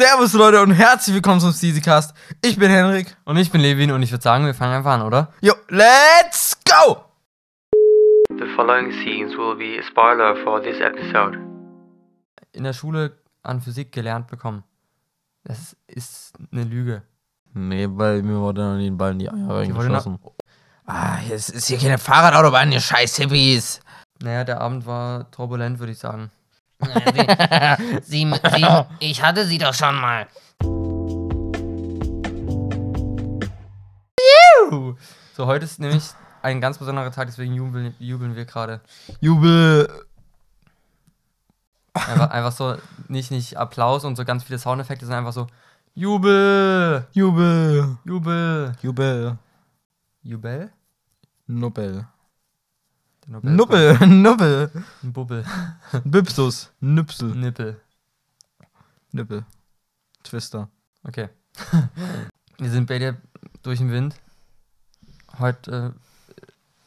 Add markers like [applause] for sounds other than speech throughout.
Servus Leute und herzlich willkommen zum Steezycast. Ich bin Henrik. Und ich bin Levin und ich würde sagen, wir fangen einfach an, oder? Jo, let's go! The following scenes will be a spoiler for this episode. In der Schule an Physik gelernt bekommen. Das ist eine Lüge. Nee, weil mir wurde noch nie ein Ball in die Eier reingeschossen. Ah, es ist hier keine Fahrradautobahn, ihr scheiß Hippies. Naja, der Abend war turbulent, würde ich sagen. Sie, sie, ich hatte sie doch schon mal. So, heute ist nämlich ein ganz besonderer Tag, deswegen jubeln, jubeln wir gerade. Jubel. Einfach, einfach so, nicht, nicht Applaus und so ganz viele Soundeffekte, sondern einfach so Jubel! Jubel. Jubel! Jubel. Jubel? Nubbel. Nobelpreis. Nubbel. [laughs] Nubbel. Ein Bubbel. Bipsus. Nüpsel. Nippel. Nippel. Twister. Okay. [laughs] wir sind beide durch den Wind. Heute,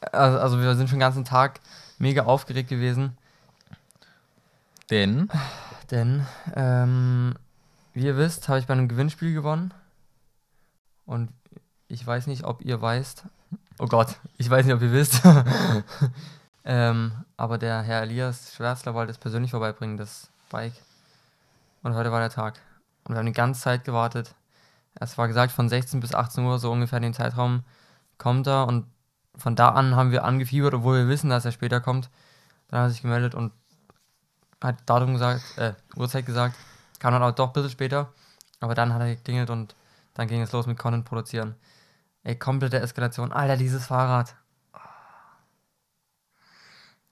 äh, also, also wir sind schon den ganzen Tag mega aufgeregt gewesen, Denn? denn, ähm, wie ihr wisst, habe ich bei einem Gewinnspiel gewonnen. Und ich weiß nicht, ob ihr weißt. Oh Gott, ich weiß nicht, ob ihr wisst. [laughs] ähm, aber der Herr Elias Schwärzler wollte es persönlich vorbeibringen, das Bike. Und heute war der Tag. Und wir haben die ganze Zeit gewartet. Es war gesagt, von 16 bis 18 Uhr, so ungefähr in den Zeitraum, kommt er. Und von da an haben wir angefiebert, obwohl wir wissen, dass er später kommt. Dann hat er sich gemeldet und hat Datum gesagt, äh, Uhrzeit gesagt. Kam dann auch doch ein bisschen später. Aber dann hat er geklingelt und dann ging es los mit Content produzieren. Ey, komplette Eskalation. Alter, dieses Fahrrad.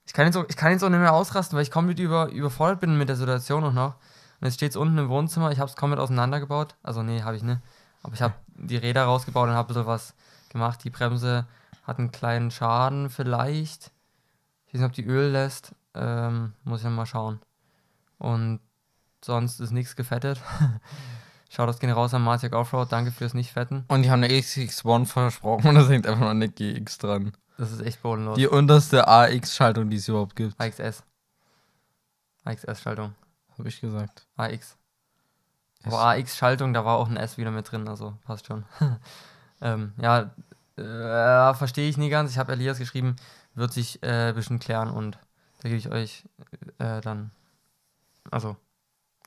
Ich kann jetzt so, ich kann jetzt so nicht mehr ausrasten, weil ich komplett über, überfordert bin mit der Situation auch noch. Und jetzt steht es unten im Wohnzimmer, ich habe es komplett auseinandergebaut. Also nee, habe ich nicht. Aber ich habe die Räder rausgebaut und habe ein bisschen was gemacht. Die Bremse hat einen kleinen Schaden vielleicht. Ich weiß nicht, ob die Öl lässt. Ähm, muss ich noch mal schauen. Und sonst ist nichts gefettet. Schaut das gerne raus an Martiak Offroad. Danke fürs Nicht-Fetten. Und die haben eine XX1 versprochen [laughs] und da hängt einfach noch eine GX dran. Das ist echt bodenlos. Die unterste AX-Schaltung, die es überhaupt gibt, AXS. AXS-Schaltung. habe ich gesagt. AX. Aber AX-Schaltung, da war auch ein S wieder mit drin, also passt schon. [laughs] ähm, ja, äh, verstehe ich nie ganz. Ich habe Elias geschrieben, wird sich äh, ein bisschen klären und da gebe ich euch äh, dann. Also,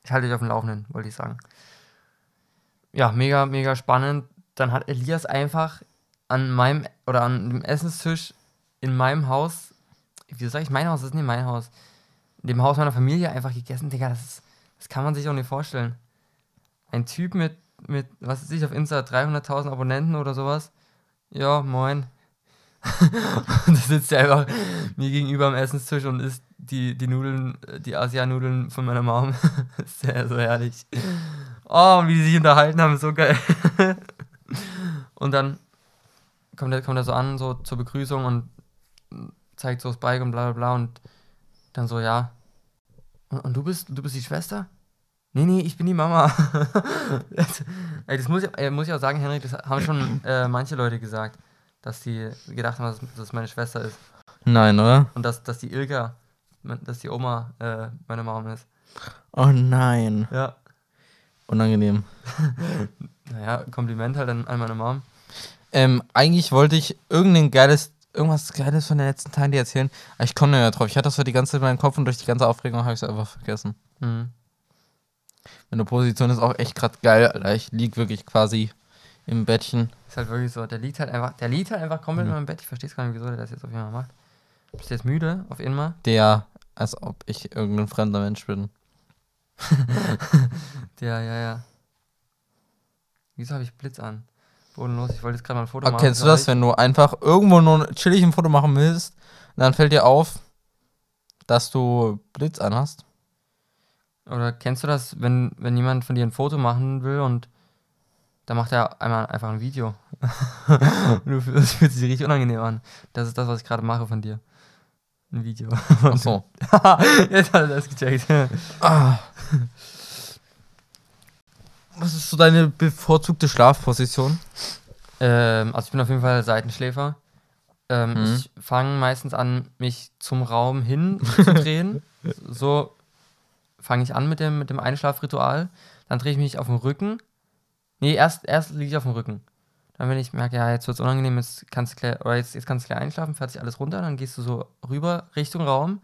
ich halte euch auf dem Laufenden, wollte ich sagen. Ja, mega, mega spannend. Dann hat Elias einfach an meinem oder an dem Essenstisch in meinem Haus, wie sage ich, mein Haus, das ist nicht mein Haus, in dem Haus meiner Familie einfach gegessen, Digga, das, ist, das kann man sich auch nicht vorstellen. Ein Typ mit, mit was weiß ich, auf Insta 300.000 Abonnenten oder sowas. Ja, moin. [laughs] da sitzt er einfach mir gegenüber am Essenstisch und isst die, die Nudeln, äh, die Asia-Nudeln von meiner Mom. [laughs] Sehr, so herrlich. Oh, und wie die sich unterhalten haben, so geil. [laughs] und dann kommt er, kommt er so an, so zur Begrüßung und zeigt so das Bike und bla bla bla und dann so, ja. Und, und du bist, du bist die Schwester? Nee, nee, ich bin die Mama. [laughs] ey, das muss ich, muss ich auch sagen, Henrik, das haben schon äh, manche Leute gesagt, dass die gedacht haben, dass das meine Schwester ist. Nein, oder? Und dass, dass die Ilka, dass die Oma äh, meine Mom ist. Oh nein. Ja. Unangenehm. [laughs] Naja, Kompliment halt an, an meine Mom. Ähm, eigentlich wollte ich irgendein geiles, irgendwas Geiles von den letzten Teilen dir erzählen, aber ich komme nicht mehr drauf. Ich hatte das so die ganze Zeit in meinem Kopf und durch die ganze Aufregung habe ich es einfach vergessen. Mhm. Meine Position ist auch echt gerade geil, Alter. Ich lieg wirklich quasi im Bettchen. Ist halt wirklich so, der liegt halt einfach, der liegt halt einfach komplett Mhm. in meinem Bett. Ich verstehe gar nicht, wieso der das jetzt auf jeden Fall macht. Bist du jetzt müde? Auf jeden Fall? Der, als ob ich irgendein fremder Mensch bin. [laughs] Ja, ja, ja. Wieso habe ich Blitz an? Bodenlos, ich wollte jetzt gerade mal ein Foto machen. kennst du das, wenn du einfach irgendwo nur chillig ein Foto machen willst, und dann fällt dir auf, dass du Blitz anhast? Oder kennst du das, wenn, wenn jemand von dir ein Foto machen will und dann macht er einmal einfach ein Video. [laughs] und du fühlst, das fühlt sich richtig unangenehm an. Das ist das, was ich gerade mache von dir. Ein Video. Ach so. [laughs] Jetzt hat er das gecheckt. Ah. [laughs] Was ist so deine bevorzugte Schlafposition? Ähm, also ich bin auf jeden Fall Seitenschläfer. Ähm, Mhm. Ich fange meistens an, mich zum Raum hin zu drehen. [laughs] so fange ich an mit dem, mit dem Einschlafritual. Dann drehe ich mich auf den Rücken. Nee, erst, erst liege ich auf dem Rücken. Dann, wenn ich merke, ja, jetzt wird es unangenehm, jetzt kannst du gleich, oder jetzt, jetzt kannst du gleich einschlafen, fährt sich alles runter, dann gehst du so rüber Richtung Raum.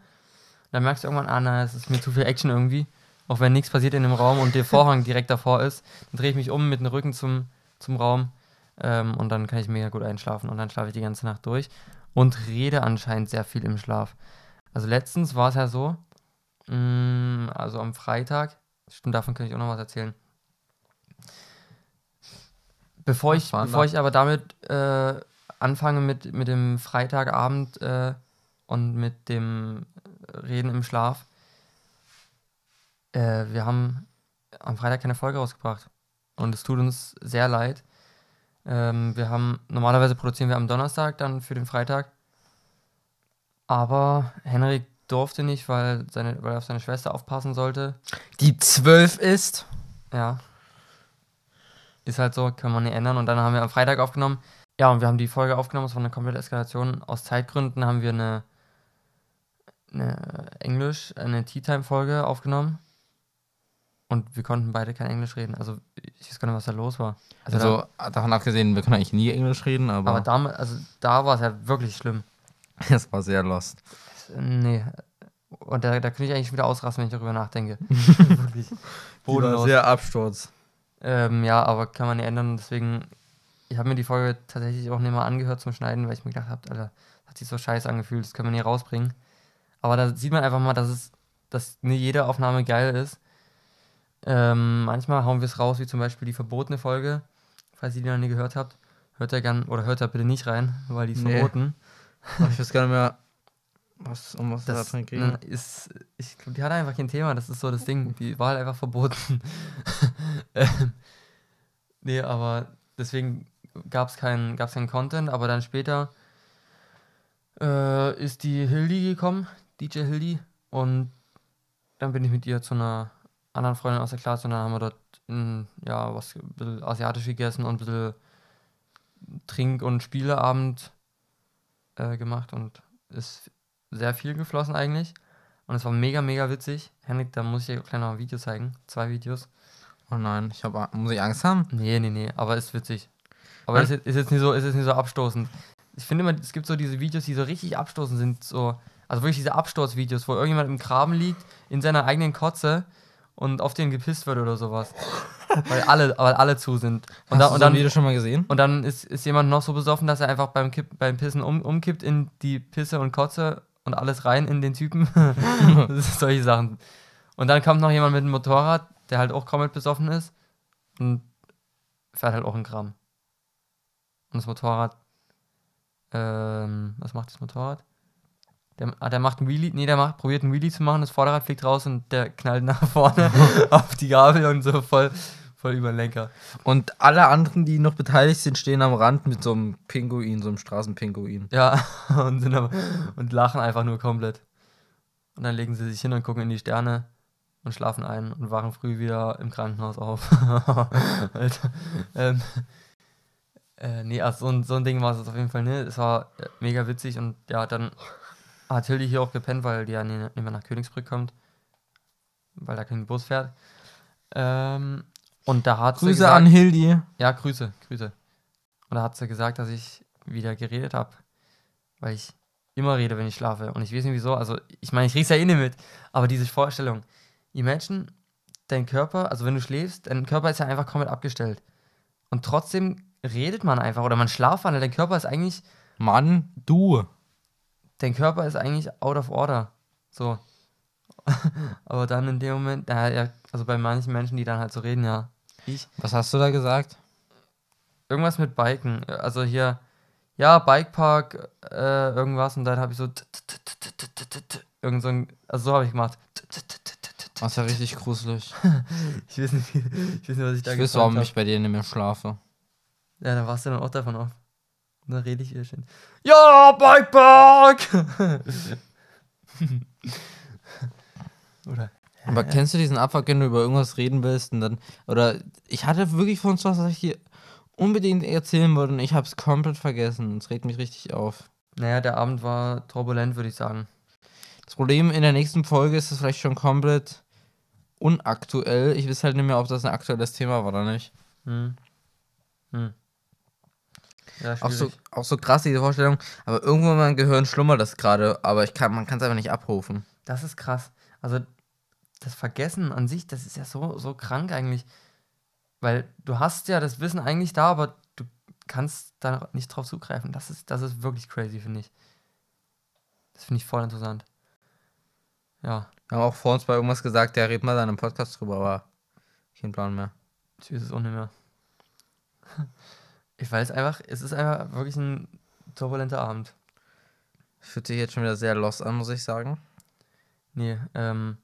Dann merkst du irgendwann, ah, na, es ist mir zu viel Action irgendwie. Auch wenn nichts passiert in dem Raum und der Vorhang direkt davor ist, dann drehe ich mich um mit dem Rücken zum, zum Raum ähm, und dann kann ich mega gut einschlafen und dann schlafe ich die ganze Nacht durch und rede anscheinend sehr viel im Schlaf. Also letztens war es ja so, mh, also am Freitag, stimmt, davon kann ich auch noch was erzählen. Bevor ich, bevor da? ich aber damit äh, anfange mit, mit dem Freitagabend äh, und mit dem Reden im Schlaf, äh, wir haben am Freitag keine Folge rausgebracht. Und es tut uns sehr leid. Ähm, wir haben, normalerweise produzieren wir am Donnerstag dann für den Freitag. Aber Henrik durfte nicht, weil, seine, weil er auf seine Schwester aufpassen sollte. Die 12 ist. Ja. Ist halt so, kann man nicht ändern. Und dann haben wir am Freitag aufgenommen. Ja, und wir haben die Folge aufgenommen. Es war eine komplette Eskalation. Aus Zeitgründen haben wir eine, eine Englisch, eine Tea Time Folge aufgenommen. Und wir konnten beide kein Englisch reden. Also ich weiß gar nicht, was da los war. Also, davon abgesehen, wir können eigentlich nie Englisch reden, da, aber, aber da, also, da war es ja wirklich schlimm. [laughs] es war sehr lost. Nee. Und da, da könnte ich eigentlich wieder ausrasten, wenn ich darüber nachdenke. [laughs] wirklich. Bodenlos. sehr Absturz. Ähm, ja, aber kann man nicht ändern. Deswegen, ich habe mir die Folge tatsächlich auch nicht mal angehört zum Schneiden, weil ich mir gedacht habe, Alter, das hat sich so scheiße angefühlt, das können wir nie rausbringen. Aber da sieht man einfach mal, dass es, dass nicht jede Aufnahme geil ist. Ähm, manchmal hauen wir es raus, wie zum Beispiel die verbotene Folge. Falls ihr die noch nie gehört habt, hört da gern oder hört da bitte nicht rein, weil die ist Nee. verboten. Ich weiß gar nicht mehr, was, um was Das da drin ging. ist, ich glaube, die hat einfach kein Thema, das ist so das Ding. Die war halt einfach verboten. ähm, [laughs] nee, aber deswegen gab es keinen gab's keinen Content, aber dann später äh, ist die Hildi gekommen, DJ Hildi, und dann bin ich mit ihr zu einer anderen Freundin aus der Klasse und dann haben wir dort mm, ja, was ein bisschen asiatisch gegessen und ein bisschen Trink- und Spieleabend äh, gemacht und ist sehr viel geflossen eigentlich. Und es war mega, mega witzig. Henrik, da muss ich dir gleich noch ein Video zeigen. Zwei Videos. Oh nein, ich hab, muss ich Angst haben? Nee, nee, nee, aber ist witzig. Aber ist, jetzt- ist, jetzt nicht so, ist jetzt nicht so abstoßend. Ich finde immer, es gibt so diese Videos, die so richtig abstoßend sind. So, also wirklich diese Absturzvideos, wo irgendjemand im Graben liegt, in seiner eigenen Kotze und auf den gepisst wird oder sowas. weil, alle, weil alle zu sind. Und, Hast da, und dann, Video schon mal gesehen? und dann ist, ist jemand noch so besoffen, dass er einfach beim, Kipp, beim Pissen um, umkippt in die Pisse und Kotze und alles rein in den Typen. [laughs] solche Sachen. Und dann kommt noch jemand mit einem Motorrad, der halt auch komplett besoffen ist und fährt halt auch einen Gramm. Und das Motorrad, ähm, was macht das Motorrad? Der, ah, der macht einen Wheelie, nee, der macht, probiert einen Wheelie zu machen, das Vorderrad fliegt raus und der knallt nach vorne [laughs] auf die Gabel und so voll, voll über den Lenker. Und alle anderen, die noch beteiligt sind, stehen am Rand mit so einem Pinguin, so einem Straßenpinguin. Ja, [laughs] und, sind aber, und lachen einfach nur komplett. Und dann legen sie sich hin und gucken in die Sterne und schlafen ein und wachen früh wieder im Krankenhaus auf. [laughs] Alter. Ähm, äh, nee, also so ein, so ein Ding war es auf jeden Fall, ne? Es war äh, mega witzig und ja, dann hat Hildi hier auch gepennt, weil die ja nicht mehr nach Königsbrück kommt. Weil da kein Bus fährt. Ähm, und da hat sie Grüße gesagt, an Hildi. ja, Grüße, Grüße. Und da hat sie gesagt, dass ich wieder geredet habe. Weil ich immer rede, wenn ich schlafe. Und ich weiß nicht wieso. Also, ich meine, ich krieg's ja eh nicht mit. Aber diese Vorstellung. Imagine, dein Körper, also wenn du schläfst, dein Körper ist ja einfach komplett abgestellt. Und trotzdem redet man einfach. Oder man schlafwandelt. Dein Körper ist eigentlich, Mann, du dein Körper ist eigentlich out of order. So. Aber dann in dem Moment, ja, also bei manchen Menschen, die dann halt so reden, ja. Ich. Was hast du da gesagt? Irgendwas mit Biken. Also hier, ja, Bikepark, irgendwas. Und dann habe ich so, irgend so ein, also so habe ich gemacht. Das ist ja richtig gruselig. ich, weiß nicht, ich weiß nicht, was ich da ich weiß, warum habe. ich bei dir nicht mehr schlafe. Ja, da warst du dann auch davon auf. Dann rede ich wieder schön. Ja, Bikepark! [laughs] Oder? Aber kennst du diesen Abfuck, wenn du über irgendwas reden willst und dann. Oder ich hatte wirklich von uns was, was ich dir unbedingt erzählen wollte und ich hab's komplett vergessen. Es regt mich richtig auf. Naja, der Abend war turbulent, würde ich sagen. Das Problem in der nächsten Folge ist es vielleicht schon komplett unaktuell. Ich weiß halt nicht mehr, ob das ein aktuelles Thema war oder nicht. Hm. Hm. Ja, Auch so, auch so krass, diese Vorstellung. Aber irgendwo in meinem Gehirn schlummert das gerade, aber ich kann, man kann es einfach nicht abrufen. Das ist krass. Also das Vergessen an sich, das ist ja so, so krank eigentlich. Weil du hast ja das Wissen eigentlich da, aber du kannst da nicht drauf zugreifen. Das ist, das ist wirklich crazy, finde ich. Das finde ich voll interessant. Ja, Wir haben auch vor uns bei irgendwas gesagt, der redet mal da in einem Podcast drüber, aber kein Plan mehr. ich weiß es auch nicht mehr. Ich weiß einfach, es ist einfach wirklich ein turbulenter Abend. Fühlt sich jetzt schon wieder sehr lost an, muss ich sagen. Nee, ähm,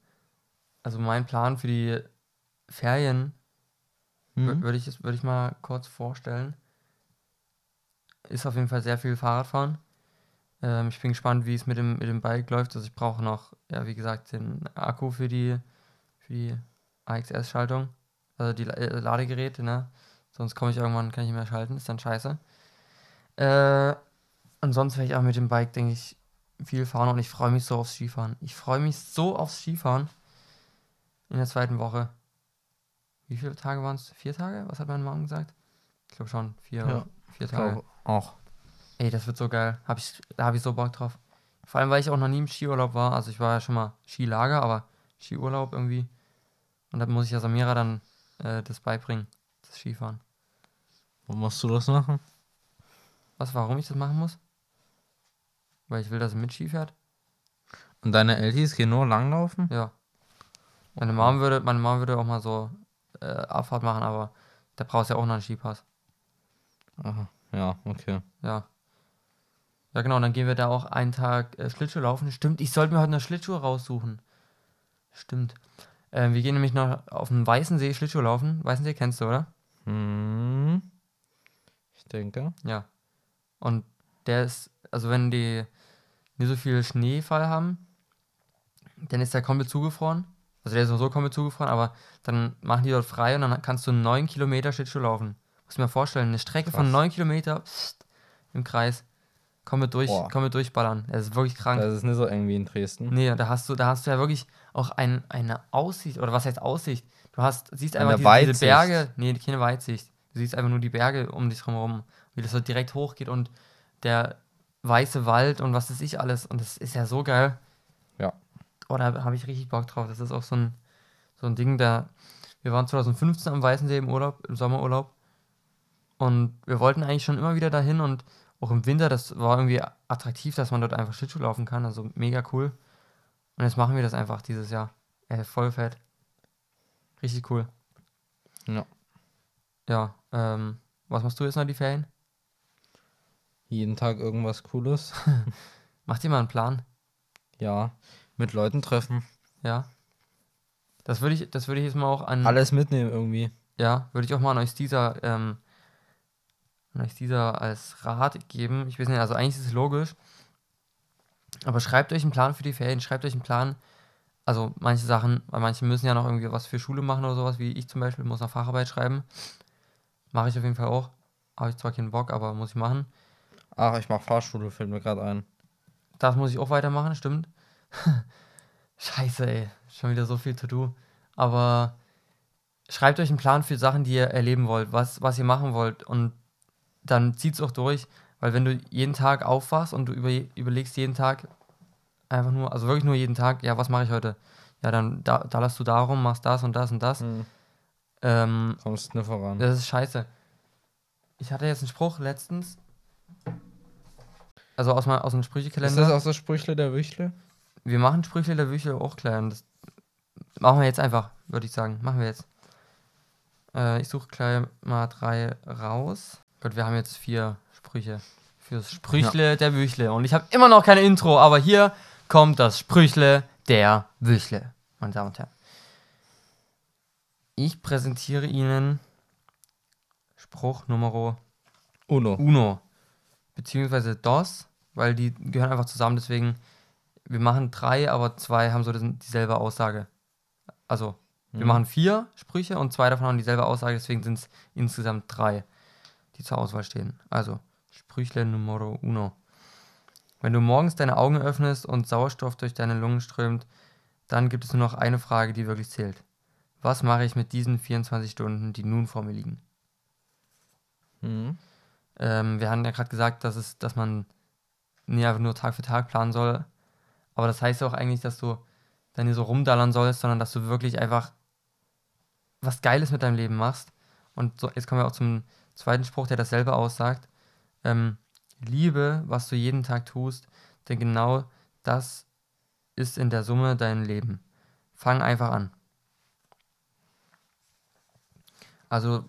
also mein Plan für die Ferien Mhm. würde ich, würde ich mal kurz vorstellen. Ist auf jeden Fall sehr viel Fahrradfahren. Ähm, ich bin gespannt, wie es mit dem, mit dem Bike läuft. Also ich brauche noch, ja, wie gesagt, den Akku für die, für die AXS-Schaltung. Also die äh, Ladegeräte, ne? Sonst komme ich irgendwann, kann ich nicht mehr schalten, ist dann scheiße. Äh, ansonsten werde ich auch mit dem Bike, denke ich, viel fahren und ich freue mich so aufs Skifahren. Ich freue mich so aufs Skifahren in der zweiten Woche. Wie viele Tage waren es? Vier Tage? Was hat mein Mann gesagt? Ich glaube schon, vier, Ja, vier Tage. auch. Ey, das wird so geil. Hab ich, da habe ich so Bock drauf. Vor allem, weil ich auch noch nie im Skiurlaub war. Also ich war ja schon mal Skilager, aber Skiurlaub irgendwie. Und dann muss ich ja Samira dann äh, das beibringen, das Skifahren. Wo musst du das machen? Was, warum ich das machen muss? Weil ich will, dass sie mit Ski fährt? Und deine Eltis gehen nur langlaufen? Ja. Meine Mom würde, meine Mom würde auch mal so äh, Abfahrt machen, aber da brauchst du ja auch noch einen Skipass. Aha. Ja, okay. Ja. Ja, genau, dann gehen wir da auch einen Tag äh, Schlittschuh laufen. Stimmt, ich sollte mir heute noch Schlittschuhe raussuchen. Stimmt. Ähm, wir gehen nämlich noch auf den Weißensee Schlittschuh laufen. Weißensee kennst du, oder? Hm. Ich denke. Ja. Und der ist, also wenn die nicht so viel Schneefall haben, dann ist der komplett zugefroren. Also der ist sowieso komplett zugefroren, aber dann machen die dort frei und dann kannst du neun Kilometer Schlittschuh laufen. Muss mir vorstellen, eine Strecke von Krass. neun Kilometer pst, im Kreis. Komplett durch, Boah. komplett durchballern. Das ist wirklich krank. Das ist nicht so eng wie in Dresden. Nee, da hast du, da hast du ja wirklich auch ein, eine Aussicht, oder was heißt Aussicht? Du hast, siehst einfach diese, diese. Berge, nee, keine Weitsicht. Du siehst einfach nur die Berge um dich drumherum, wie das so direkt hochgeht und der weiße Wald und was weiß ich alles. Und das ist ja so geil. Ja. Oh, da habe ich richtig Bock drauf. Das ist auch so ein, so ein Ding, da. Wir waren 2015 am Weißensee im Urlaub, im Sommerurlaub. Und wir wollten eigentlich schon immer wieder dahin und auch im Winter, das war irgendwie attraktiv, dass man dort einfach Schlittschuh laufen kann. Also mega cool. Und jetzt machen wir das einfach dieses Jahr. Ey, voll fett. Richtig cool. Ja. Ja, ähm, was machst du jetzt noch die Ferien? Jeden Tag irgendwas Cooles. [laughs] Mach dir mal einen Plan. Ja. Mit Leuten treffen. Ja. Das würde ich, das würde ich jetzt mal auch an. Alles mitnehmen irgendwie. Ja, würde ich auch mal an euch dieser, ähm, an euch dieser als Rat geben. Ich weiß nicht, also eigentlich ist es logisch. Aber schreibt euch einen Plan für die Ferien, schreibt euch einen Plan. Also manche Sachen, weil manche müssen ja noch irgendwie was für Schule machen oder sowas, wie ich zum Beispiel, muss noch Facharbeit schreiben. Mache ich auf jeden Fall auch. Habe ich zwar keinen Bock, aber muss ich machen. Ach, ich mach Fahrschule, fällt mir gerade ein. Das muss ich auch weitermachen, stimmt. [laughs] Scheiße, ey. Schon wieder so viel to do. Aber schreibt euch einen Plan für Sachen, die ihr erleben wollt, was, was ihr machen wollt. Und dann zieht es auch durch. Weil wenn du jeden Tag aufwachst und du über, überlegst jeden Tag einfach nur, also wirklich nur jeden Tag, ja, was mache ich heute? Ja, dann da, da lässt du darum, machst das und das und das. Hm. Ähm, Kommst nicht voran. das ist scheiße. Ich hatte jetzt einen Spruch letztens. Also aus, mein, aus dem Ist Sprüchekalender. das auch so Sprüchle der Wüchle? Wir machen Sprüche der Wüche auch. Und das machen wir jetzt einfach, würde ich sagen. Machen wir jetzt. Äh, ich suche gleich mal drei raus. Gott, wir haben jetzt vier Sprüche. Fürs Sprüchle der Wüchle. Und ich habe immer noch kein Intro, aber hier kommt das Sprüchle der Wüchle, meine Damen und Herren. Ich präsentiere Ihnen Spruch Nummer Uno. Uno. Beziehungsweise DOS, weil die gehören einfach zusammen, deswegen, wir machen drei, aber zwei haben so dieselbe Aussage. Also, wir Mhm. machen vier Sprüche und zwei davon haben dieselbe Aussage, deswegen sind es insgesamt drei, die zur Auswahl stehen. Also, Sprüchle Numero Uno. Wenn du morgens deine Augen öffnest und Sauerstoff durch deine Lungen strömt, dann gibt es nur noch eine Frage, die wirklich zählt. Was mache ich mit diesen 24 Stunden, die nun vor mir liegen? Mhm. Ähm, wir hatten ja gerade gesagt, dass, es, dass man nicht einfach nur Tag für Tag planen soll. Aber das heißt ja auch eigentlich, dass du dann hier so rumdallern sollst, sondern dass du wirklich einfach was Geiles mit deinem Leben machst. Und so, jetzt kommen wir auch zum zweiten Spruch, der dasselbe aussagt. Ähm, liebe, was du jeden Tag tust, denn genau das ist in der Summe dein Leben. Fang einfach an. Also,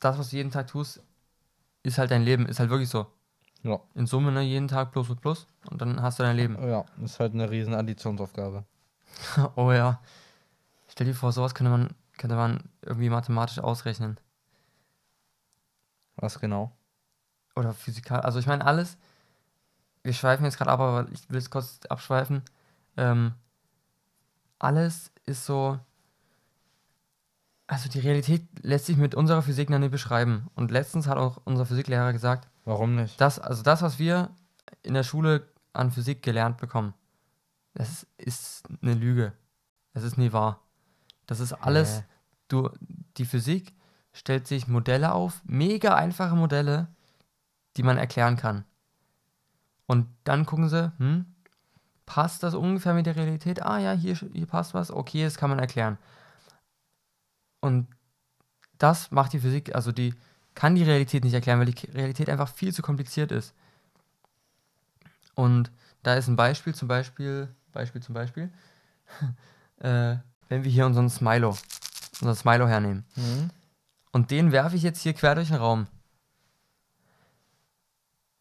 das, was du jeden Tag tust, ist halt dein Leben, ist halt wirklich so. Ja. In Summe, ne, jeden Tag plus plus plus und dann hast du dein Leben. Ja, ist halt eine riesen Additionsaufgabe. [laughs] Oh ja. Stell dir vor, sowas könnte man, könnte man irgendwie mathematisch ausrechnen. Was genau? Oder physikal. Also ich meine, alles. Wir schweifen jetzt gerade ab, aber ich will es kurz abschweifen. Ähm, alles ist so. Also die Realität lässt sich mit unserer Physik noch nicht beschreiben. Und letztens hat auch unser Physiklehrer gesagt, Warum nicht? das, also das, was wir in der Schule an Physik gelernt bekommen, das ist eine Lüge. Das ist nie wahr. Das ist alles, Hä? du, die Physik stellt sich Modelle auf, mega einfache Modelle, die man erklären kann. Und dann gucken sie, hm, passt das ungefähr mit der Realität? Ah ja, hier, hier passt was, okay, das kann man erklären. Und das macht die Physik, also die kann die Realität nicht erklären, weil die Realität einfach viel zu kompliziert ist. Und da ist ein Beispiel, zum Beispiel, Beispiel zum Beispiel, [laughs] äh, wenn wir hier unseren Smilo, unseren Smilo hernehmen. Mhm. Und den werfe ich jetzt hier quer durch den Raum.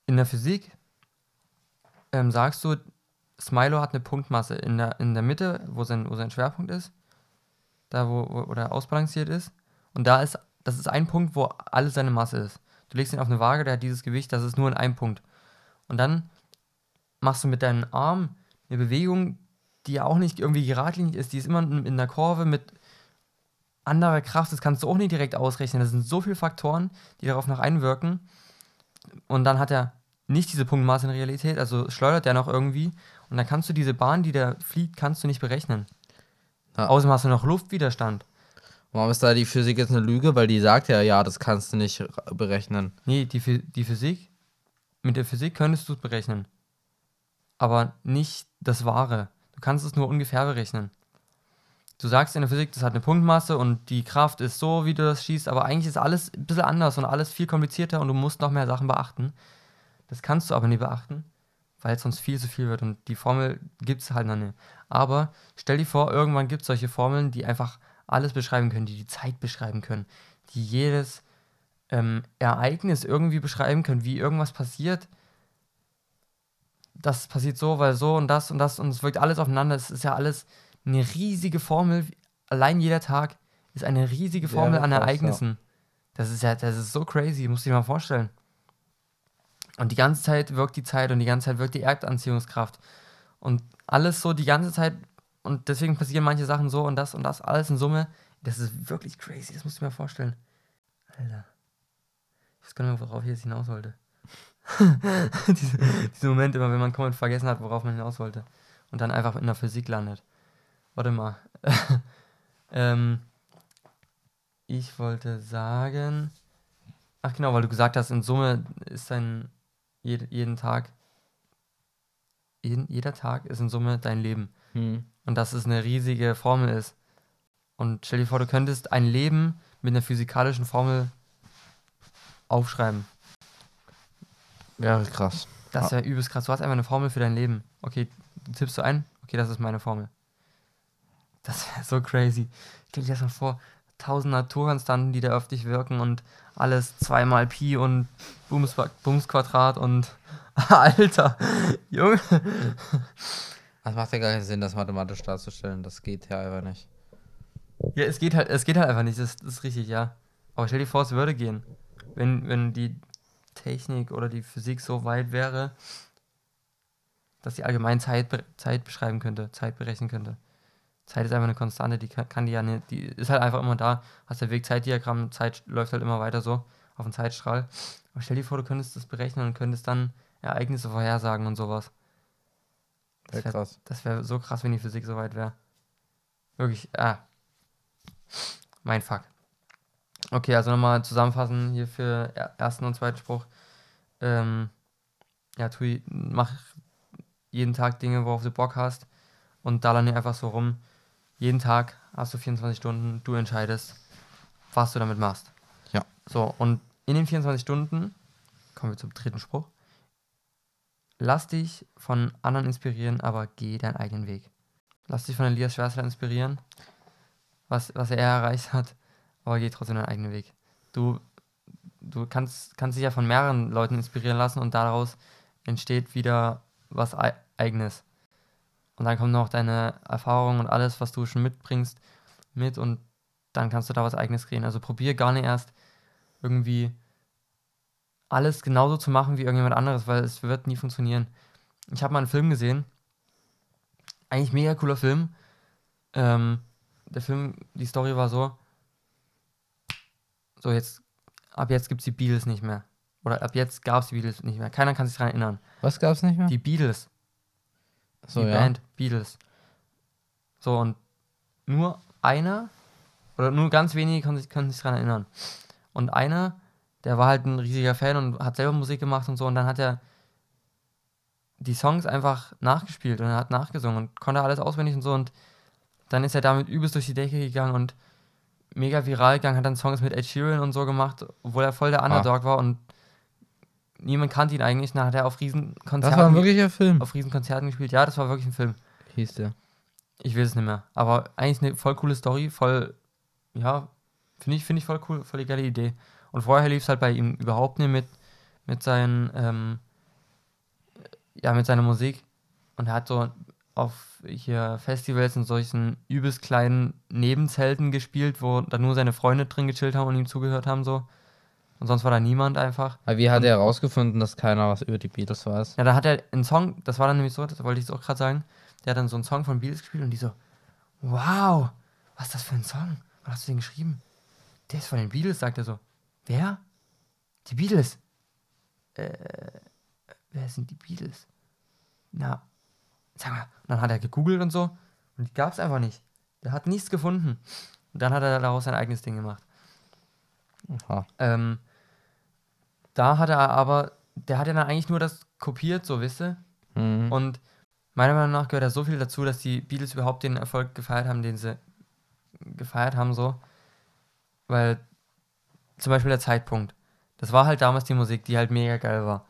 In der Physik ähm, sagst du, Smilo hat eine Punktmasse in der, in der Mitte, wo sein, wo sein Schwerpunkt ist, da wo, wo, wo der ausbalanciert ist. Und da ist, das ist ein Punkt, wo alles seine Masse ist. Du legst ihn auf eine Waage, der hat dieses Gewicht, das ist nur in einem Punkt. Und dann machst du mit deinem Arm eine Bewegung, die ja auch nicht irgendwie geradlinig ist, die ist immer in, in der Kurve mit anderer Kraft, das kannst du auch nicht direkt ausrechnen. Das sind so viele Faktoren, die darauf noch einwirken. Und dann hat er nicht diese Punktmaße in Realität, also schleudert er noch irgendwie. Und dann kannst du diese Bahn, die der fliegt, kannst du nicht berechnen. Ja. Außerdem hast du noch Luftwiderstand. Warum ist da die Physik jetzt eine Lüge? Weil die sagt ja, ja, das kannst du nicht berechnen. Nee, die, die Physik, mit der Physik könntest du es berechnen. Aber nicht das Wahre. Du kannst es nur ungefähr berechnen. Du sagst in der Physik, das hat eine Punktmasse und die Kraft ist so, wie du das schießt, aber eigentlich ist alles ein bisschen anders und alles viel komplizierter und du musst noch mehr Sachen beachten. Das kannst du aber nie beachten, weil es sonst viel zu viel wird und die Formel gibt es halt noch nicht. Aber stell dir vor, irgendwann gibt es solche Formeln, die einfach alles beschreiben können, die die Zeit beschreiben können, die jedes ähm, Ereignis irgendwie beschreiben können, wie irgendwas passiert. Das passiert so, weil so und das und das und es wirkt alles aufeinander. Es ist ja alles eine riesige Formel. Allein jeder Tag ist eine riesige Ja, Formel an ja. Ereignissen. Das ist ja, das ist so crazy, musst du dir mal vorstellen. Und die ganze Zeit wirkt die Zeit und die ganze Zeit wirkt die Erdanziehungskraft. Und alles so die ganze Zeit. Und deswegen passieren manche Sachen so und das und das, alles in Summe. Das ist wirklich crazy, das musst du mal vorstellen. Alter. Ich weiß gar nicht mehr, worauf ich jetzt hinaus wollte. [laughs] diese, diese Momente immer, wenn man komplett vergessen hat, worauf man hinaus wollte. Und dann einfach in der Physik landet. Warte mal. [laughs] ähm, ich wollte sagen. Ach genau, weil du gesagt hast, in Summe ist dein jed, jeden Tag. Jeden, jeder Tag ist in Summe dein Leben. Hm. Und dass es eine riesige Formel ist. Und stell dir vor, du könntest ein Leben mit einer physikalischen Formel aufschreiben. Wäre krass. Das wäre übelst krass. Du hast einfach eine Formel für dein Leben. Okay, tippst du ein? Okay, das ist meine Formel. Das wäre so crazy. Stell dir das mal vor. Tausend Naturkonstanten, die da auf dich wirken und alles zweimal Pi und Bums, Bumsquadrat und [laughs] Alter, Junge. Das macht ja gar keinen Sinn, das mathematisch darzustellen. Das geht ja einfach nicht. Ja, es geht halt, es geht halt einfach nicht, das, das ist richtig, ja. Aber stell dir vor, es würde gehen. Wenn, wenn die Technik oder die Physik so weit wäre, dass sie allgemein Zeit, Zeit beschreiben könnte, Zeit berechnen könnte. Zeit ist einfach eine Konstante, die kann, kann die ja nicht, die ist halt einfach immer da. Hast der Weg-Zeitdiagramm, Zeit läuft halt immer weiter so auf dem Zeitstrahl. Aber stell dir vor, du könntest das berechnen und könntest dann Ereignisse vorhersagen und sowas. Wäre Das wäre krass. das wär so krass, wenn die Physik so weit wäre. Wirklich, ah, Mein Fuck. Okay, also nochmal zusammenfassen hier für er- ersten und zweiten Spruch. Ähm, ja, tu, mach jeden Tag Dinge, worauf du Bock hast und da nicht einfach so rum. Jeden Tag hast du 24 Stunden, du entscheidest, was du damit machst. Ja. So, und in den 24 Stunden, kommen wir zum dritten Spruch, lass dich von anderen inspirieren, aber geh deinen eigenen Weg. Lass dich von Elias Schwersler inspirieren, was, was er erreicht hat, aber geh trotzdem deinen eigenen Weg. Du, du kannst, kannst dich ja von mehreren Leuten inspirieren lassen und daraus entsteht wieder was ei eigenes. Und dann kommt noch deine Erfahrung und alles, was du schon mitbringst, mit und dann kannst du da was eigenes kreieren. Also probier gar nicht erst irgendwie alles genauso zu machen wie irgendjemand anderes, weil es wird nie funktionieren. Ich habe mal einen Film gesehen, eigentlich mega cooler Film. Ähm, der Film, die Story war so, so jetzt, ab jetzt gibt es die Beatles nicht mehr. Oder ab jetzt gab es die Beatles nicht mehr. Keiner kann sich daran erinnern. Was gab's nicht mehr? Die Beatles, so, die ja. Band Beatles. So, und nur einer, oder nur ganz wenige können sich, können sich daran erinnern. Und einer, der war halt ein riesiger Fan und hat selber Musik gemacht und so, und dann hat er die Songs einfach nachgespielt und er hat nachgesungen und konnte alles auswendig und so, und dann ist er damit übelst durch die Decke gegangen und mega viral gegangen, hat dann Songs mit Ed Sheeran und so gemacht, obwohl er voll der Underdog war und niemand kannte ihn eigentlich. Dann hat er auf riesen Das war ein wirklicher Film, auf riesen Konzerten gespielt. Ja, das war wirklich ein Film. hieß der. Ich weiß es nicht mehr. Aber eigentlich eine voll coole Story, voll, ja, finde ich, finde ich voll cool, voll die geile Idee. Und vorher lief es halt bei ihm überhaupt nicht mit, mit seinen, ähm, ja, mit seiner Musik. Und er hat so auf hier Festivals in solchen übelst kleinen Nebenzelten gespielt, wo da nur seine Freunde drin gechillt haben und ihm zugehört haben, so. Und sonst war da niemand einfach. Aber wie hat er herausgefunden, dass keiner was über die Beatles weiß? Ja, da hat er einen Song, das war dann nämlich so, das wollte ich jetzt auch gerade sagen, der hat dann so einen Song von Beatles gespielt und die so, wow, was ist das für ein Song? Was hast du denn geschrieben? Der ist von den Beatles, sagt er so. Wer? Die Beatles. Äh, wer sind die Beatles? Na, sag mal. Und dann hat er gegoogelt und so und die gab es einfach nicht. Der hat nichts gefunden. Und dann hat er daraus sein eigenes Ding gemacht. Aha. Ähm, da hat er aber, der hat ja dann eigentlich nur das kopiert, so wisst ihr. Mhm. Und meiner Meinung nach gehört da so viel dazu, dass die Beatles überhaupt den Erfolg gefeiert haben, den sie gefeiert haben, so. Weil zum Beispiel der Zeitpunkt. Das war halt damals die Musik, die halt mega geil war.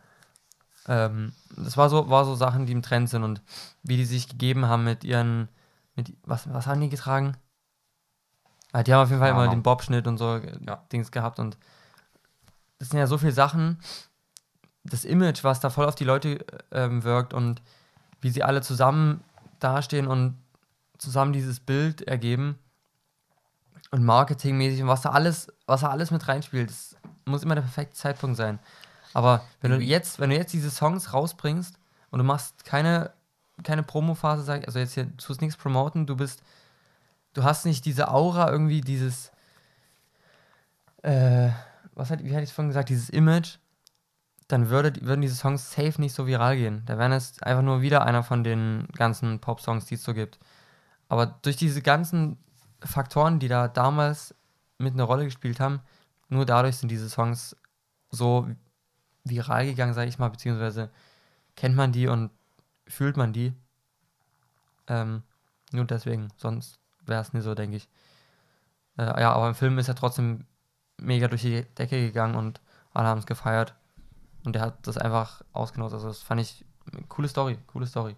Ähm, das war so, war so Sachen, die im Trend sind und wie die sich gegeben haben mit ihren, mit, was, was haben die getragen? Ah, die haben auf jeden Fall immer Ahnung. den Bobschnitt und so äh, Ja. Dings gehabt und das sind ja so viele Sachen, das Image, was da voll auf die Leute ähm, wirkt und wie sie alle zusammen dastehen und zusammen dieses Bild ergeben und marketingmäßig und was da alles, was da alles mit reinspielt, das muss immer der perfekte Zeitpunkt sein. Aber wenn du jetzt, wenn du jetzt diese Songs rausbringst und du machst keine, keine Promo-Phase, sag ich, also jetzt hier, du tust nichts promoten, du bist, du hast nicht diese Aura irgendwie, dieses, äh, was hat, wie hatte ich vorhin gesagt, dieses Image, dann würde, würden diese Songs safe nicht so viral gehen. Da wären es einfach nur wieder einer von den ganzen Pop-Songs, die es so gibt. Aber durch diese ganzen Faktoren, die da damals mit einer Rolle gespielt haben, nur dadurch sind diese Songs so viral gegangen, sage ich mal, beziehungsweise kennt man die und fühlt man die. Ähm, nur deswegen, sonst wäre es nicht so, denke ich. Äh, ja, aber im Film ist er trotzdem mega durch die Decke gegangen und alle haben es gefeiert. Und der hat das einfach ausgenutzt. Also das fand ich eine coole Story, coole Story.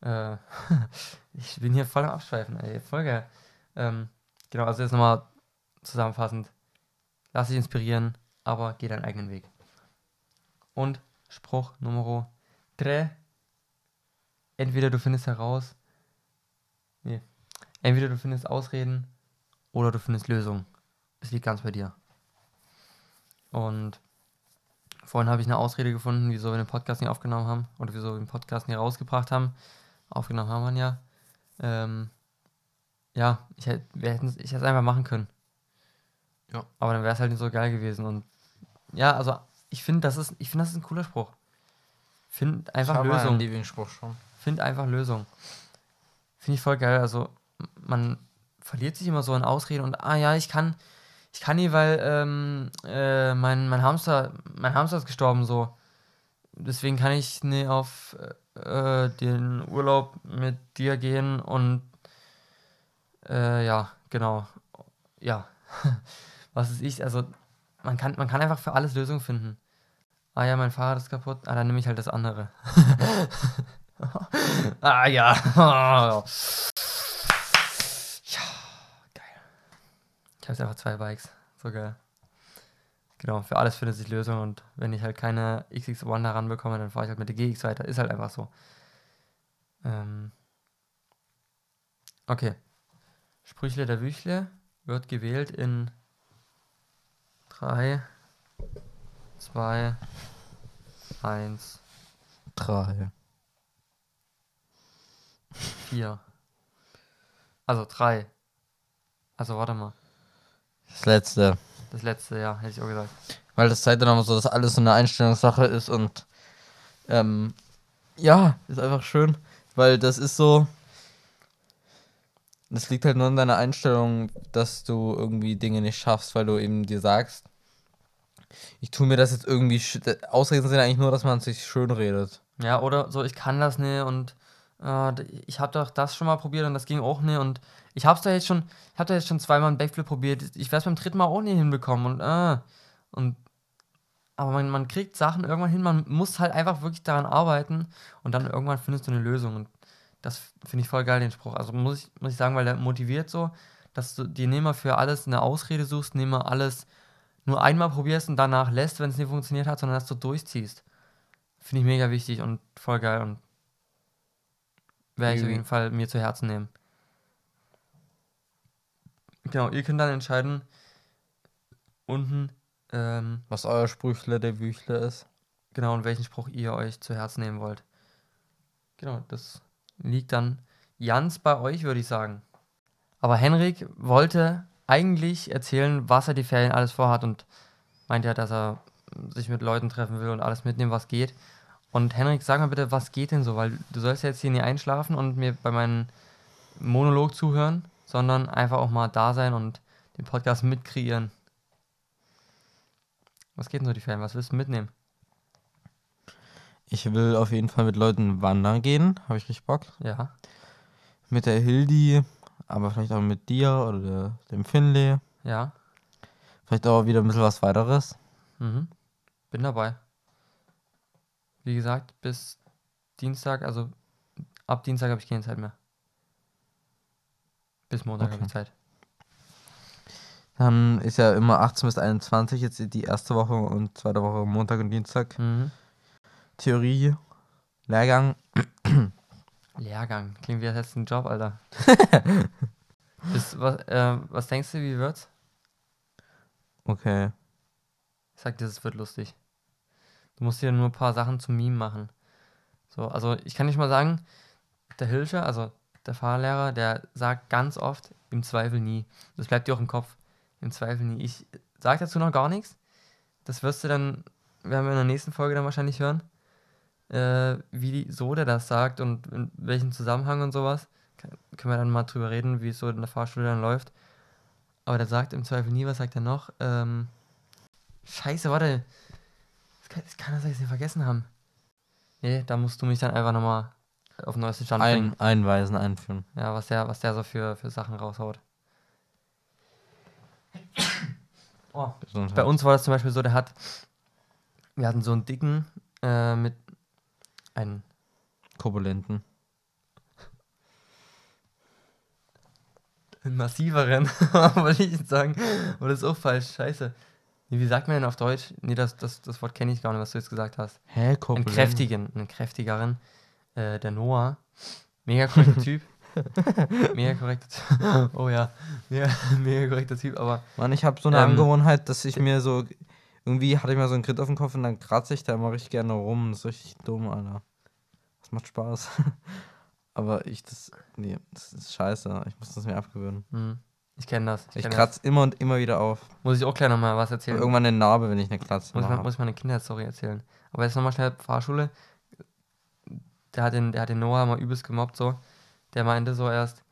Äh, [laughs] ich bin hier voll am Abschweifen, ey, voll geil. Ähm, genau, also jetzt nochmal zusammenfassend. Lass dich inspirieren, aber geh deinen eigenen Weg. Und Spruch Nummer 3. Entweder du findest heraus, nee, entweder du findest Ausreden oder du findest Lösungen. Es liegt ganz bei dir. Und vorhin habe ich eine Ausrede gefunden, wieso wir den Podcast nicht aufgenommen haben oder wieso wir den Podcast nicht rausgebracht haben. Aufgenommen haben wir ihn ja. Ähm, ja, ich hätte ich hätte es einfach machen können. Ja. Aber dann wäre es halt nicht so geil gewesen. Und ja, also ich finde, das ist, ich finde, das ist ein cooler Spruch. Find einfach meinen Lösung. Lieblingsspruch schon. Find einfach Lösung. Finde ich voll geil. Also, man verliert sich immer so in Ausreden und ah ja, ich kann, ich kann nie, weil ähm, äh, mein, mein Hamster, mein Hamster ist gestorben so. Deswegen kann ich nie auf äh, den Urlaub mit dir gehen und äh, ja, genau. Ja. [laughs] Was ist ich? Also, man kann, man kann einfach für alles Lösungen finden. Ah ja, mein Fahrrad ist kaputt. Ah, dann nehme ich halt das andere. [laughs] ah ja. [laughs] ja, geil. Ich habe jetzt einfach zwei Bikes. So geil. Genau, für alles findet sich Lösung und wenn ich halt keine XX1 da ranbekomme, dann fahre ich halt mit der GX weiter. Ist halt einfach so. Ähm okay. Sprüchle der Wüchle wird gewählt in 3, 2, 1, Drei. 4. Also 3. Also warte mal. Das letzte. Das letzte, ja, hätte ich auch gesagt. Weil das zeigt dann aber so, dass alles so eine Einstellungssache ist und ähm, ja, ist einfach schön. Weil das ist so. Das liegt halt nur in deiner Einstellung, dass du irgendwie Dinge nicht schaffst, weil du eben dir sagst, ich tue mir das jetzt irgendwie. Ausreden sind eigentlich nur, dass man sich schön redet. Ja, oder so, ich kann das nicht und äh, ich habe doch das schon mal probiert und das ging auch nicht und ich hab's da jetzt schon, ich habe da jetzt schon zweimal einen Backflip probiert, ich werde es beim dritten Mal auch nicht hinbekommen und äh, und aber man, man kriegt Sachen irgendwann hin, man muss halt einfach wirklich daran arbeiten und dann irgendwann findest du eine Lösung und das finde ich voll geil, den Spruch. Also muss ich, muss ich sagen, weil der motiviert so, dass du dir mal für alles eine Ausrede suchst, mal alles nur einmal probierst und danach lässt, wenn es nicht funktioniert hat, sondern dass du durchziehst. Finde ich mega wichtig und voll geil und werde ich auf jeden Fall mir zu Herzen nehmen. Genau, ihr könnt dann entscheiden, unten, ähm, Was euer Sprüchle der Wüchle ist. genau, und welchen Spruch ihr euch zu Herzen nehmen wollt. Genau, das liegt dann ganz bei euch, würde ich sagen. Aber Henrik wollte eigentlich erzählen, was er die Ferien alles vorhat und meint ja, dass er sich mit Leuten treffen will und alles mitnehmen, was geht. Und Henrik, sag mal bitte, was geht denn so? Weil du sollst ja jetzt hier nie einschlafen und mir bei meinem Monolog zuhören, sondern einfach auch mal da sein und den Podcast mitkreieren. Was geht denn so die Ferien? Was willst du mitnehmen? Ich will auf jeden Fall mit Leuten wandern gehen. Habe ich richtig Bock. Ja. Mit der Hildi, aber vielleicht auch mit dir oder der, dem Finlay. Ja. Vielleicht auch wieder ein bisschen was weiteres. Mhm. Bin dabei. Wie gesagt, bis Dienstag, also ab Dienstag habe ich keine Zeit mehr. Bis Montag habe Okay. ich Zeit. Dann ist ja immer 18 bis 21 jetzt die erste Woche und zweite Woche Montag und Dienstag. Mhm. Theorie, Lehrgang. Lehrgang. Klingt wie als hättest einen Job, Alter. [laughs] bis, was, äh, was denkst du, wie wird's? Okay. Ich sag dir, es wird lustig. Du musst dir nur ein paar Sachen zum Meme machen. So, also ich kann nicht mal sagen, der Hilscher, also der Fahrlehrer, der sagt ganz oft, im Zweifel nie. Das bleibt dir auch im Kopf. Im Zweifel nie. Ich sag dazu noch gar nichts. Das wirst du dann, werden wir in der nächsten Folge dann wahrscheinlich hören, äh, wie so der das sagt und in welchem Zusammenhang und sowas. Können wir dann mal drüber reden, wie es so in der Fahrschule dann läuft. Aber der sagt im Zweifel nie, was sagt er noch? Ähm, Scheiße, warte. Das kann, das jetzt nicht vergessen haben. Nee, da musst du mich dann einfach nochmal auf den neuesten Stand bringen. Ein, einweisen, einführen. Ja, was der, was der so für, für Sachen raushaut. [coughs] Oh. Bei uns war das zum Beispiel so, der hat, wir hatten so einen dicken äh, mit einen Korpulenten. einen massiveren, [laughs] wollte ich sagen. Aber das ist auch falsch, scheiße. Wie sagt man denn auf Deutsch? Nee, das, das, das Wort kenne ich gar nicht, was du jetzt gesagt hast. Hä, Einen Korpulenten? kräftigen, einen kräftigeren. Äh, der Noah. Mega korrekter Typ. [laughs] mega korrekter Typ. [laughs] Oh ja, mega, mega korrekter Typ, aber Mann, ich habe so eine Ähm, Angewohnheit, dass ich mir so. Irgendwie hatte ich mal so einen Grit auf dem Kopf und dann kratze ich da immer richtig gerne rum. Das ist richtig dumm, Alter. Das macht Spaß. [laughs] Aber ich, das. Nee, das ist scheiße. Ich muss das mir abgewöhnen. hm, ich kenne das. Ich das. kratze immer und immer wieder auf. Muss ich auch gleich nochmal was Ich erzählen. irgendwann eine Narbe, wenn ich eine Klatze muss, ich muss ich mal eine Kinderstory erzählen. Aber jetzt nochmal schnell Fahrschule. Der hat den, der hat den Noah mal übelst gemobbt so. Der meinte so erst,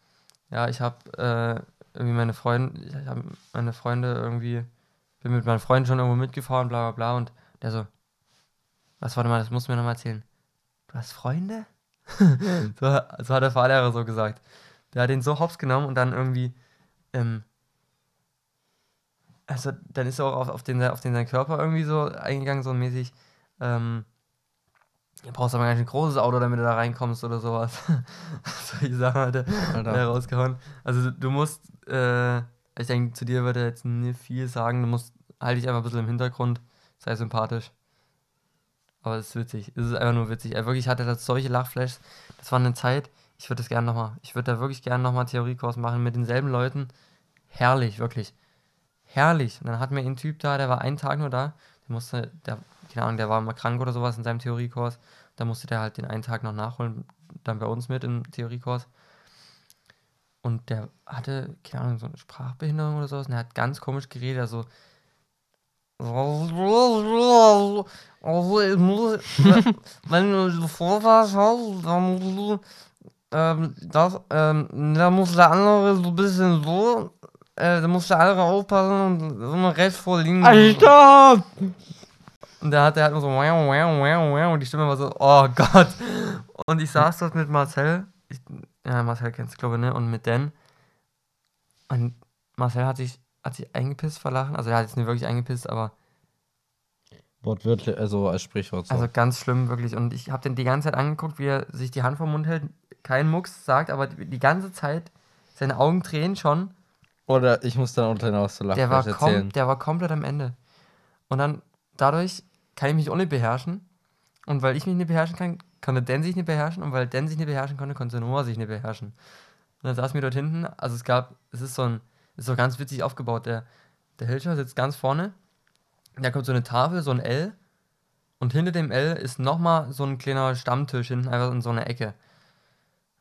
ja, ich hab, äh, irgendwie meine Freunde, ich hab meine Freunde irgendwie, bin mit meinen Freunden schon irgendwo mitgefahren, bla bla bla. Und der so, was, warte mal, das musst du mir nochmal erzählen. Du hast Freunde? [laughs] so, so hat der Fahrlehrer so gesagt. Der hat den so hops genommen und dann irgendwie, ähm, also dann ist er auch auf, auf, den, auf den sein Körper irgendwie so eingegangen, so mäßig, ähm, du brauchst aber gar nicht ein großes Auto, damit du da reinkommst oder sowas. [laughs] Solche Sachen hat er, rausgehauen. Also du, du musst, äh, ich denke, zu dir würde er jetzt nicht viel sagen, du musst, halte dich einfach ein bisschen im Hintergrund, sei sympathisch. Aber es ist witzig, es ist einfach nur witzig. Er wirklich hatte das solche Lachflashs, das war eine Zeit, ich würde das gerne nochmal, ich würde da wirklich gerne nochmal Theoriekurs machen mit denselben Leuten. Herrlich, wirklich. Herrlich. Und dann hatten wir einen Typ da, der war einen Tag nur da, der musste, der, keine Ahnung, der war mal krank oder sowas in seinem Theoriekurs. Da musste der halt den einen Tag noch nachholen, dann bei uns mit im Theoriekurs. Und der hatte, keine Ahnung, so eine Sprachbehinderung oder sowas. Und er hat ganz komisch geredet, also. [laughs] Also, ich muss, wenn du so hast, dann musst du, ähm, das, ähm, da muss der andere so ein bisschen so, äh, da muss der andere aufpassen und so eine rechts vor links. Alter! Und der hat, der hat nur so, wow, wow, wow, wow, und die Stimme war so, oh Gott. Und ich saß dort mit Marcel, ich, ja, Marcel kennst du, glaube ich, ne, und mit Dan. Und Marcel hat sich, hat sich eingepisst vor Lachen, also er hat jetzt nicht wirklich eingepisst, aber Wortwörtlich, also als Sprichwort so. also ganz schlimm, wirklich. Und ich habe den die ganze Zeit angeguckt, wie er sich die Hand vom Mund hält, kein Mucks sagt, aber die, die ganze Zeit, seine Augen drehen schon. Oder ich muss dann unter hinaus zu lachen. Der war, kom der war komplett am Ende. Und dann, dadurch kann ich mich auch nicht beherrschen. Und weil ich mich nicht beherrschen kann, konnte Dan sich nicht beherrschen. Und weil Dan sich nicht beherrschen konnte, konnte Noah sich nicht beherrschen. Und dann saß mir dort hinten, also es gab, es ist so ein, ist so ganz witzig aufgebaut. Der, der Hilscher sitzt ganz vorne. Da kommt so eine Tafel, so ein L. Und hinter dem L ist nochmal so ein kleiner Stammtisch hinten, einfach in so einer Ecke.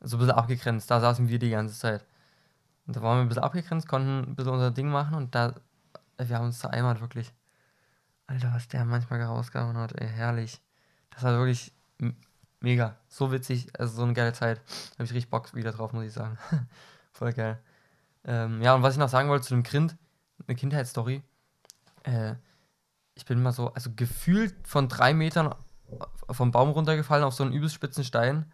So ein bisschen abgegrenzt. Da saßen wir die ganze Zeit. Und da waren wir ein bisschen abgegrenzt, konnten ein bisschen unser Ding machen und da, wir haben uns vereimert, wirklich. Alter, was der manchmal rausgehauen hat, ey, herrlich. Das war wirklich mega. So witzig, also so eine geile Zeit. Habe ich richtig Bock wieder drauf, muss ich sagen. [laughs] Voll geil. Ähm, ja, und was ich noch sagen wollte zu dem Grind, eine Kindheitsstory. Äh, ich bin mal so, also gefühlt von drei Metern vom Baum runtergefallen auf so einen übelst spitzen Stein.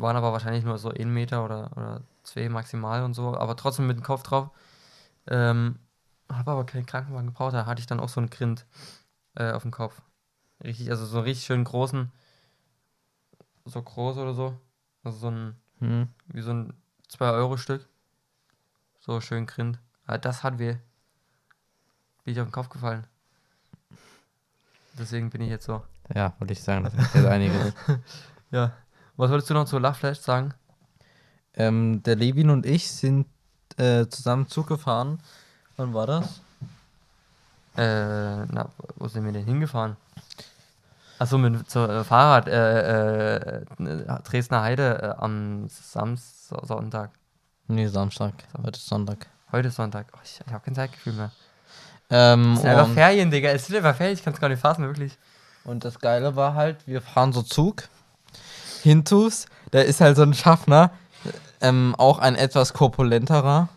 Waren aber wahrscheinlich nur so ein Meter oder, oder zwei maximal und so, aber trotzdem mit dem Kopf drauf. Ähm, habe aber keinen Krankenwagen gebraucht, da hatte ich dann auch so einen Grind äh, auf dem Kopf. Richtig, also so einen richtig schön großen, so groß oder so. Also so ein, Hm. wie so ein 2-Euro-Stück. So schön Grind. Aber das hat weh. Bin ich auf den Kopf gefallen. Deswegen bin ich jetzt so. Ja, wollte ich sagen, das erklärt einiges. [laughs] Ja. Was wolltest du noch zu Lachflash sagen? ähm, der Levin und ich sind äh, zusammen Zug gefahren. Wann war das? Äh, na, wo sind wir denn hingefahren? Achso, mit zur äh, Fahrrad, äh, äh, äh, Dresdner Heide äh, am Samstag, Sonntag. Nee, Samstag. Heute ist Sonntag. Heute ist Sonntag. Oh, ich ich habe kein Zeitgefühl mehr. Ähm, Es sind einfach Ferien, Digga. Es sind einfach Ferien, ich kann es gar nicht fassen, wirklich. und das Geile war halt, wir fahren so Zug. Hintus, da ist halt so ein Schaffner, ähm, auch ein etwas korpulenterer.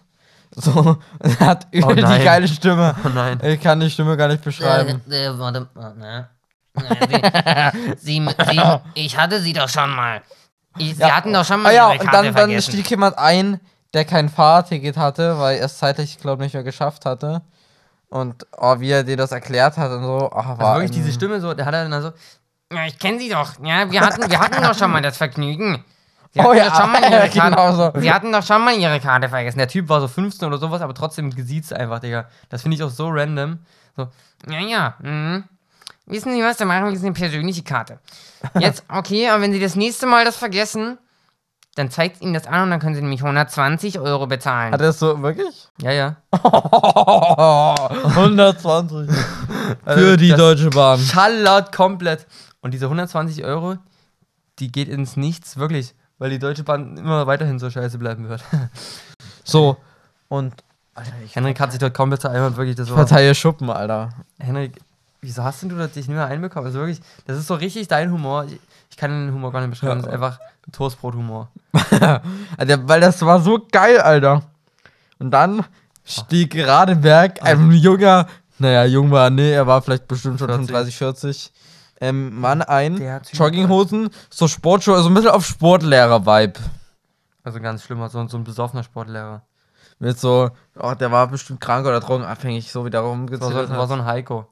So, [laughs] und er hat über die geile Stimme. Oh nein. Ich kann die Stimme gar nicht beschreiben. Äh, äh, warte, äh, ne? Äh, Sie, [laughs] sie, sie, ich hatte sie doch schon mal. Ich, sie Ja. hatten doch schon Ah mal ja, ihre und dann, dann stieg jemand ein, der kein Fahrticket hatte, weil er es zeitlich, glaube nicht mehr geschafft hatte. Und oh, wie er dir das erklärt hat und so, ach, war Also wirklich diese Stimme so, der hat dann so, Ja, ich kenne sie doch. Ja, wir hatten, wir hatten doch schon mal das Vergnügen. Sie Oh hatten ja, doch schon mal [laughs] ihre Karte, genau so. Sie hatten doch schon mal ihre Karte vergessen. der Typ war so 15 oder sowas, aber trotzdem gesiezt einfach, Digga. Das finde ich auch so random. So, Ja, ja. Mhm. Wissen Sie was, dann machen wir jetzt eine persönliche Karte. Jetzt, [laughs] okay, aber wenn Sie das nächste Mal das vergessen, dann zeigt Ihnen das an und dann können Sie nämlich 120 Euro bezahlen. Hat er es so wirklich? ja, ja. [laughs] 120. Also Für die das- Deutsche Bahn. Schallert komplett. Und diese 120 Euro, die geht ins Nichts, wirklich. Weil die Deutsche Bahn immer weiterhin so scheiße bleiben wird. [laughs] So. Und Henrik hat sich dort komplett vereimert, wirklich. Das verteile Schuppen, Alter. Henrik, wieso hast denn du das dich nicht mehr einbekommen? Also wirklich, das ist so richtig dein Humor. Ich, ich kann den Humor gar nicht beschreiben. Das ist einfach Toastbrot-Humor. [laughs] Alter, weil das war so geil, Alter. Und dann stieg gerade Berg ein junger, naja, jung war, nee, er war vielleicht bestimmt schon 40. 35, 40, ähm, Mann ein. Jogginghosen, so Sportschuhe, also ein bisschen auf Sportlehrer-Vibe. Also ganz schlimmer, so, so ein besoffener Sportlehrer. Mit so, oh, der war bestimmt krank oder drogenabhängig, so wie war so, das war so ein Heiko.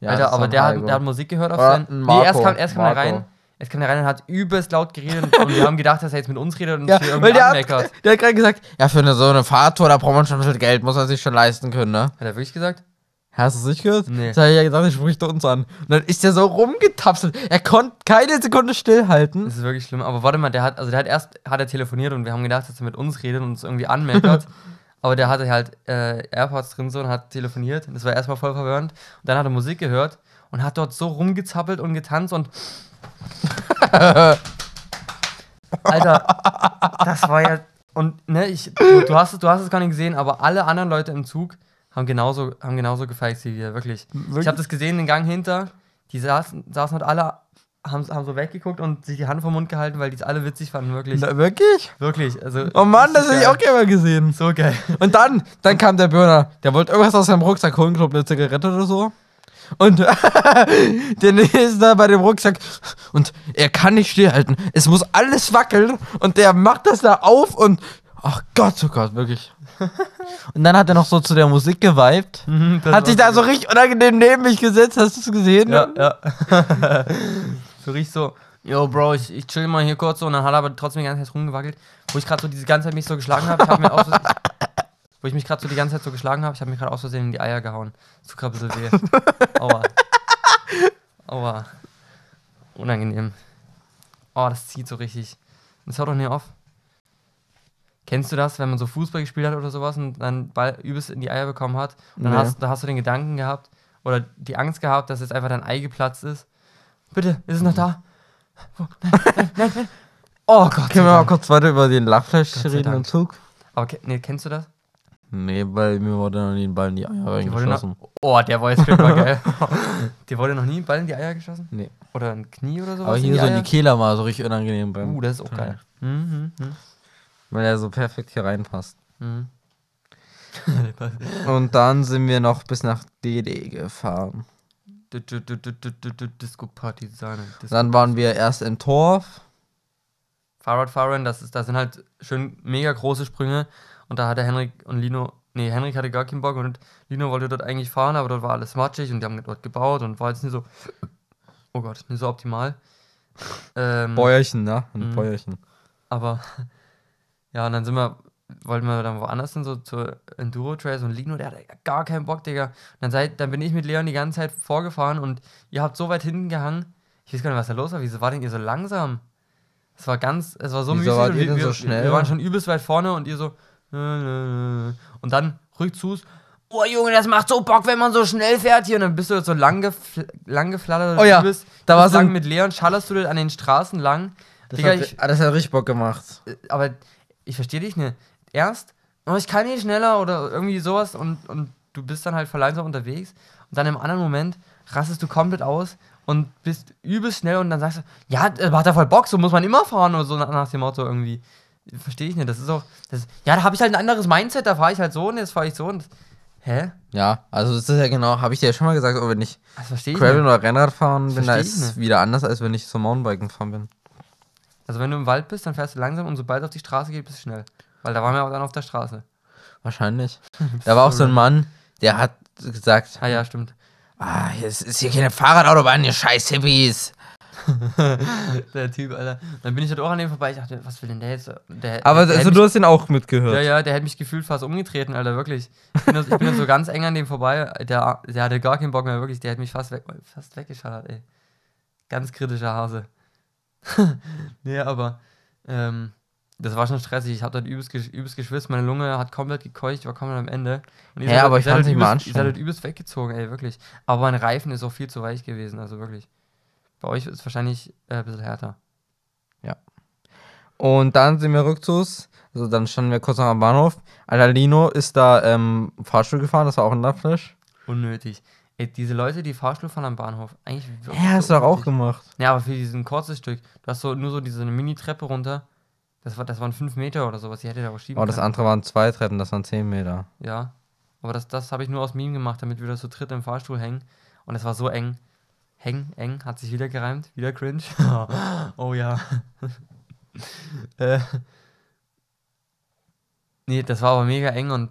ja, Alter, aber der hat, der hat Musik gehört auf Oder sein. ein Nee, erst Marco. kam, erst kam er Marco. rein. Erst kam rein und hat übelst laut geredet und wir haben gedacht, dass er jetzt mit uns redet und Ja, uns hier irgendwie der hat, anmeckert. der hat gerade gesagt, ja, für eine, so eine Fahrtour, da braucht man schon ein bisschen Geld, muss man sich schon leisten können, ne? Hat er wirklich gesagt? Hast du es nicht gehört? Nee. Das hat er ja gesagt, er spricht uns an. Und dann ist der so rumgetapselt. Er konnte keine Sekunde stillhalten. Das ist wirklich schlimm. Aber warte mal, der hat, also der hat erst hat er telefoniert und wir haben gedacht, dass er mit uns redet und uns irgendwie anmeckert. [laughs] aber der hatte halt äh, AirPods drin so und hat telefoniert. Und das war erstmal voll verwirrend. Und dann hat er Musik gehört und hat dort so rumgezappelt und getanzt und. [laughs] Alter, das war ja. Und ne, ich, du, du, hast es, du hast es gar nicht gesehen, aber alle anderen Leute im Zug haben genauso, haben genauso gefeixt wie wir, wirklich. Ich habe das gesehen, den Gang hinter. Die saßen, saßen und alle haben, haben so weggeguckt und sich die Hand vom Mund gehalten, weil die es alle witzig fanden, wirklich. Na, wirklich? Wirklich. Also, Oh Mann, das hätte ich auch gerne mal gesehen. So geil. Und dann, dann kam der Bürger. Der wollte irgendwas aus seinem Rucksack holen, glaube eine Zigarette oder so. Und [laughs] der ist da bei dem Rucksack und er kann nicht stillhalten. Es muss alles wackeln und der macht das da auf und ach Gott, oh Gott, wirklich. [laughs] Und dann hat er noch so zu der Musik geweibt. Das Hat sich da so richtig unangenehm neben mich gesetzt, hast du es gesehen? Ja, ja. [laughs] so richtig so, yo, Bro, ich, ich chill mal hier kurz so und dann hat er aber trotzdem die ganze Zeit rumgewackelt. Wo ich gerade so diese ganze Zeit mich so geschlagen habe, ich habe mir [laughs] wo ich mich gerade so die ganze Zeit so geschlagen habe, ich habe mir gerade aus Versehen in die Eier gehauen. Das tut gerade ein bisschen weh. Aua. Aua. Unangenehm. Oh, das zieht so richtig. Das hört doch nicht auf. Kennst du das, wenn man so Fußball gespielt hat oder sowas und dann Ball übelst in die Eier bekommen hat? Und dann Nee. hast, da hast du den Gedanken gehabt oder die Angst gehabt, dass jetzt einfach dein Ei geplatzt ist. Bitte, ist es noch da? Nein, nein, nein, nein. Oh Gott. Können wir mal kurz weiter über den Lachfleisch reden im. Zug? Aber nee, kennst du das? Nee, weil mir wurde noch nie ein Ball in die Eier reingeschossen. oh, der war jetzt klingt mal geil. Dir wurde noch nie ein Ball in die Eier geschossen? Nee. Oder ein Knie oder sowas? Aber hier in so in die Kehle mal so richtig unangenehm beim. Uh, das ist auch geil. Mhm, mhm, Weil er so perfekt hier reinpasst. mhm. Und dann sind wir noch bis nach DD gefahren. Du- du- du- du- du- du- du- Disco-Partisane. Disco Dann waren wir erst in Torf. Fahrradfahren, das, ist, das sind halt schön mega große Sprünge. Und da hatte Henrik und Lino, nee, Henrik hatte gar keinen Bock und Lino wollte dort eigentlich fahren, aber dort war alles matschig und die haben dort gebaut und war jetzt nicht so, oh Gott, nicht so optimal. Ähm, [laughs] Bäuerchen, ne? Ein Mhm. Bäuerchen. Aber ja, und dann sind wir, wollten wir dann woanders hin, so zur Enduro Trails und Lino, der hatte gar keinen Bock, Digga. Und dann, seid, dann bin ich mit Leon die ganze Zeit vorgefahren und ihr habt so weit hinten gehangen. Ich weiß gar nicht, was da los war. Wieso war denn ihr so langsam? Es war ganz, es war so Wieso müßig und wir, wir, so schnell? wir waren schon übelst weit vorne und ihr so nö, nö, nö. und dann rückzus. Oh Junge, das macht so Bock, wenn man so schnell fährt hier. Und dann bist du so lang, gefl lang geflattert. Oh ja, übelst, da übelst war so lang ein- mit Leon, schallerst du an den Straßen lang. Das, Digga, hat, ich, ah, das hat richtig Bock gemacht. äh, aber ich verstehe dich nicht. Erst, oh, ich kann nicht schneller oder irgendwie sowas und, und du bist dann halt verlangsam unterwegs und dann im anderen Moment rastest du komplett aus und bist übelst schnell und dann sagst du, ja, hat er voll Bock, so muss man immer fahren oder so nach, dem Motto irgendwie. Verstehe ich nicht. Das ist auch, das, ja, da habe ich halt ein anderes Mindset, da fahre ich halt so und jetzt fahre ich so und. Hä? Ja, also das ist ja genau, habe ich dir ja schon mal gesagt, wenn ich Das verstehe ich Gravel oder Rennrad fahren bin, da ist es wieder anders, als wenn ich so Mountainbiken fahren bin. Also wenn du im Wald bist, dann fährst du langsam und sobald es auf die Straße geht, bist du schnell. Weil da waren wir auch dann auf der Straße. Wahrscheinlich. [laughs] da war auch so ein Mann, der hat gesagt, Ah ja, stimmt. ah, es ist hier keine Fahrradautobahn, ihr scheiß Hippies. [laughs] Der Typ, Alter. Dann bin ich dort auch an dem vorbei. Ich dachte, was will denn der jetzt? Der, Aber der, der also, hätte du hast den auch mitgehört. mich, Ja, ja, der hätte mich gefühlt fast umgetreten, Alter, wirklich. Ich bin, ich bin so ganz eng an dem vorbei. Der, der hatte gar keinen Bock mehr, wirklich. Der hat mich fast, weg, fast weggeschallert, ey. Ganz kritischer Hase. [laughs] nee, aber ähm, das war schon stressig. Ich habe dort übelst, gesch- übelst geschwitzt. Meine Lunge hat komplett gekeucht. Ich war komplett am Ende. Und Ja, seid- aber ihr ich seid fand's dort nicht mal übelst- Ihr seid anstrengend. dort übelst weggezogen, ey, wirklich. Aber mein Reifen ist auch viel zu weich gewesen, also wirklich. Bei euch ist es wahrscheinlich äh, ein bisschen härter. Und dann sind wir rückzugs, also dann standen wir kurz noch am Bahnhof. Alter Lino ist da ähm, Fahrstuhl gefahren, das war auch ein Lachfleisch. Unnötig. Ey, diese Leute, die Fahrstuhl fahren am Bahnhof, eigentlich Ja, hast so du doch auch gemacht. Ja, aber für diesen kurzes Stück, du hast so nur so diese Mini-Treppe runter. Das, war, das waren 5 Meter oder sowas, die hätte da auch schieben Oh, das können. andere waren zwei Treppen, das waren 10 Meter. Ja. Aber das, das habe ich nur aus Meme gemacht, damit wir das zu dritt im Fahrstuhl hängen. Und es war so eng. Hängen, eng, hat sich wieder gereimt. Wieder cringe. [laughs] oh ja. [laughs] äh. Nee, das war aber mega eng und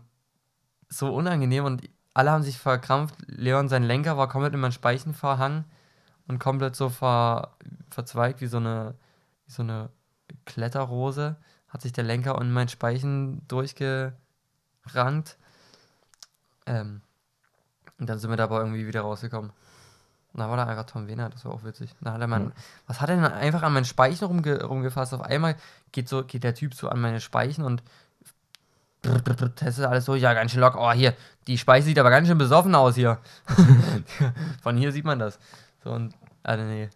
so unangenehm und alle haben sich verkrampft. Leon, sein Lenker war komplett in meinen Speichen verhangen und komplett so ver, verzweigt wie so eine, wie so eine Kletterrose. Hat sich der Lenker in meinen Speichen durchgerankt. Ähm, und dann sind wir da aber irgendwie wieder rausgekommen. Und da war da einfach Tom Wehner, das war auch witzig. Da hat er mein, was hat er denn einfach an meinen Speichen rumge, rumgefasst? Auf einmal geht so, geht der Typ so an meine Speichen und testet alles so, ja, ganz schön locker. Oh, hier, die Speiche sieht aber ganz schön besoffen aus hier. [laughs] Von hier sieht man das. So und, also nee.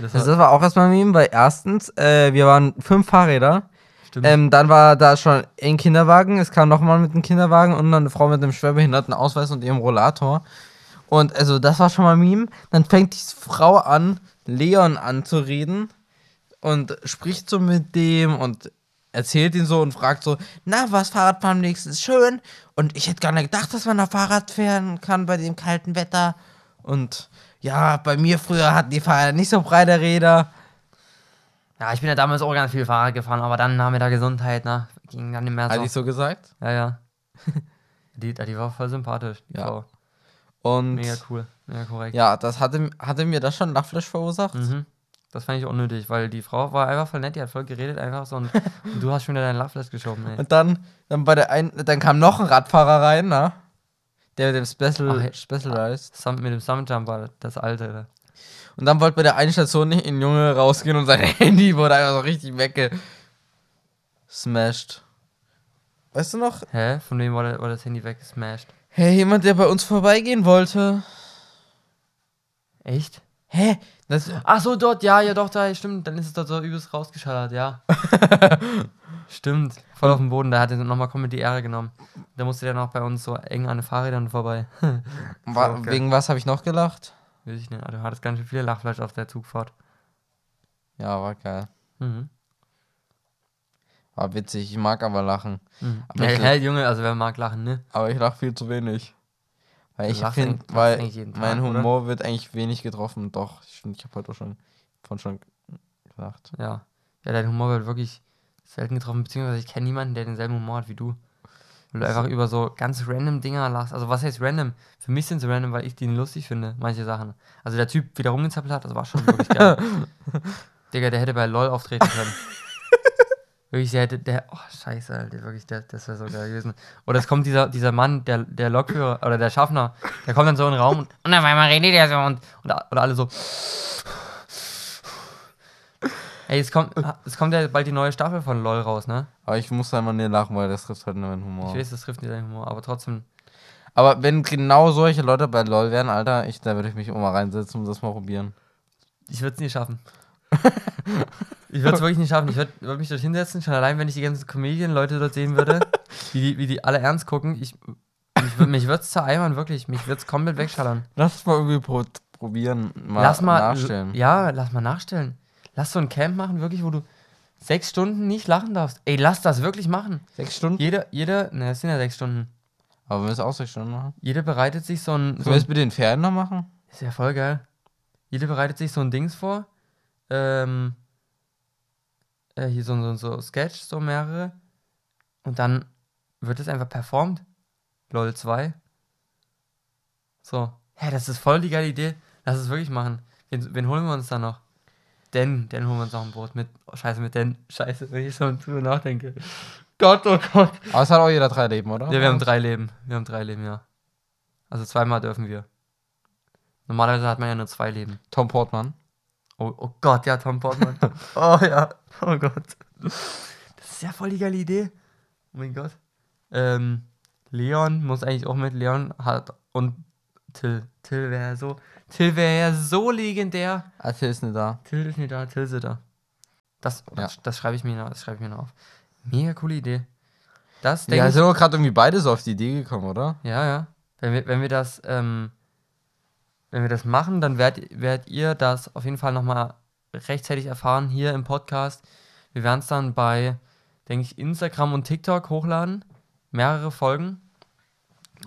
Das war, das war auch erstmal ein Meme, weil erstens, äh, wir waren fünf Fahrräder. Ähm, dann war da schon ein Kinderwagen, es kam nochmal mit einem Kinderwagen und dann eine Frau mit einem Schwerbehindertenausweis und ihrem Rollator. Und also das war schon mal ein Meme. Dann fängt die Frau an, Leon anzureden und spricht so mit dem und erzählt ihn so und fragt so, na, was Fahrradfahren wenigstens schön? Und ich hätte gar nicht gedacht, dass man da Fahrrad fahren kann bei dem kalten Wetter. Und ja, bei mir früher hatten die Fahrräder nicht so breite Räder. ja, ich bin ja damals auch ganz viel Fahrrad gefahren, aber dann nahm mir da Gesundheit, ne? Ging dann nicht mehr Hatte so. ich so gesagt. Ja, ja. [laughs] die, die war voll sympathisch, die Ja. Frau. Und Mega cool, mega korrekt. ja, das hatte, hatte mir das schon Lachflash verursacht. Mhm. Das fand ich unnötig, weil die Frau war einfach voll nett, die hat voll geredet einfach so und, [laughs] und du hast schon wieder deinen Love geschoben, ey. Und dann, dann bei der ein, dann kam noch ein Radfahrer rein, ne? Der mit dem Special, Ach. Specialized. Sum- Mit dem Summerjumper, das alte. ne? Und dann wollte bei der einen Station nicht ein Junge rausgehen und sein [laughs] Handy wurde einfach so richtig weggesmashed. Weißt du noch? Hä? Von wem wurde, wurde das Handy weggesmashed? Hey, jemand, der bei uns vorbeigehen wollte. Echt? Hä? Das, Ach so, dort, ja, ja, doch, da, stimmt. Dann ist es dort so übelst rausgeschallert, ja. [laughs] stimmt. Voll auf dem Boden, da hat er nochmal komplett die Ehre genommen. Da musste der noch bei uns so eng an den Fahrrädern vorbei. [laughs] wa okay. Wegen was habe ich noch gelacht? Weiß ich nicht, du hattest ganz schön viele Lachfleisch auf der Zugfahrt. Ja, war geil. Mhm. War witzig. Ich mag aber lachen. Mhm. Aber Ja, ich- hell, Junge, also wer mag lachen, ne? Aber ich lache viel zu wenig. Weil ich finde, weil Tag, mein oder? Humor wird eigentlich wenig getroffen. Doch, stimmt, ich habe heute auch schon von schon gelacht. Ja. Ja, dein Humor wird wirklich selten getroffen, beziehungsweise ich kenne niemanden, der denselben Humor hat wie du. Weil du einfach über so ganz random Dinger lachst. Also was heißt random? Für mich sind sie random, weil ich die lustig finde, manche Sachen. Also der Typ, wie der rumgezappelt hat, das war schon wirklich geil. [laughs] Digga, der hätte bei LOL auftreten können. [laughs] wirklich, der hätte, der, oh scheiße, Alter, wirklich, der, das wäre so geil gewesen. Oder es kommt dieser, dieser Mann, der, der Lokführer oder der Schaffner, der kommt dann so in den Raum und, Und auf einmal redet er so und und, oder alle so. Ey, es kommt, es kommt ja bald die neue Staffel von LOL raus, ne? Aber ich muss einfach nicht lachen, weil das trifft halt nur meinen Humor. Ich weiß, das trifft nicht deinen Humor, aber trotzdem. Aber wenn genau solche Leute bei LOL wären, Alter, ich, da würde ich mich auch mal reinsetzen und das mal probieren. Ich würde es nie schaffen. Ich würde es wirklich nicht schaffen. Ich würde würd mich dort hinsetzen, schon allein, wenn ich die ganzen Comedian-Leute dort sehen würde, [laughs] wie die, wie die alle ernst gucken. Ich, ich mich würde es zereimern, wirklich. Mich würde es komplett wegschallern. Lass mal irgendwie pro probieren, mal, lass mal nachstellen. Ja, lass mal nachstellen. Lass so ein Camp machen, wirklich, wo du sechs Stunden nicht lachen darfst. Ey, lass das wirklich machen. Sechs Stunden? Jeder, jeder, ne, es sind ja sechs Stunden. Aber wir müssen auch sechs Stunden machen. Jeder bereitet sich so ein. So Sollen wir ein es mit den Pferden noch machen? Ist ja voll geil. Jeder bereitet sich so ein Dings vor. Ähm, äh, hier so, so, so Sketch, so mehrere. Und dann wird es einfach performt. LOL 2. So. Hä, das ist voll die geile Idee. Lass es wirklich machen. Wen, wen holen wir uns da noch? Den, den holen wir uns noch ein Boot mit. Oh, scheiße, mit den. Scheiße, wenn ich so drüber nachdenke. Gott, oh Gott. Aber es hat auch jeder drei Leben, oder? Ja, wir haben drei Leben. Wir haben drei Leben, ja. Also zweimal dürfen wir. Normalerweise hat man ja nur zwei Leben. Tom Portman. Oh, oh Gott, ja, Tom Portman. [laughs] oh ja, oh Gott. Das ist ja voll die geile Idee. Oh mein Gott. Ähm, Leon muss eigentlich auch mit. Leon hat und Till. Till wäre so. Till wäre ja so legendär. Alter ist nicht da. Till ist nicht da, Till ist da. Das, Ja. das, das schreibe ich mir noch, das schreibe ich mir noch auf. Mega coole Idee. Das Ja, denke ich. sind wir gerade irgendwie beide so auf die Idee gekommen, oder? Ja, ja. Wenn wir, wenn wir das, ähm, wenn wir das machen, dann werdet, werdet ihr das auf jeden Fall nochmal rechtzeitig erfahren hier im Podcast. Wir werden es dann bei denke ich, Instagram und TikTok hochladen. Mehrere Folgen.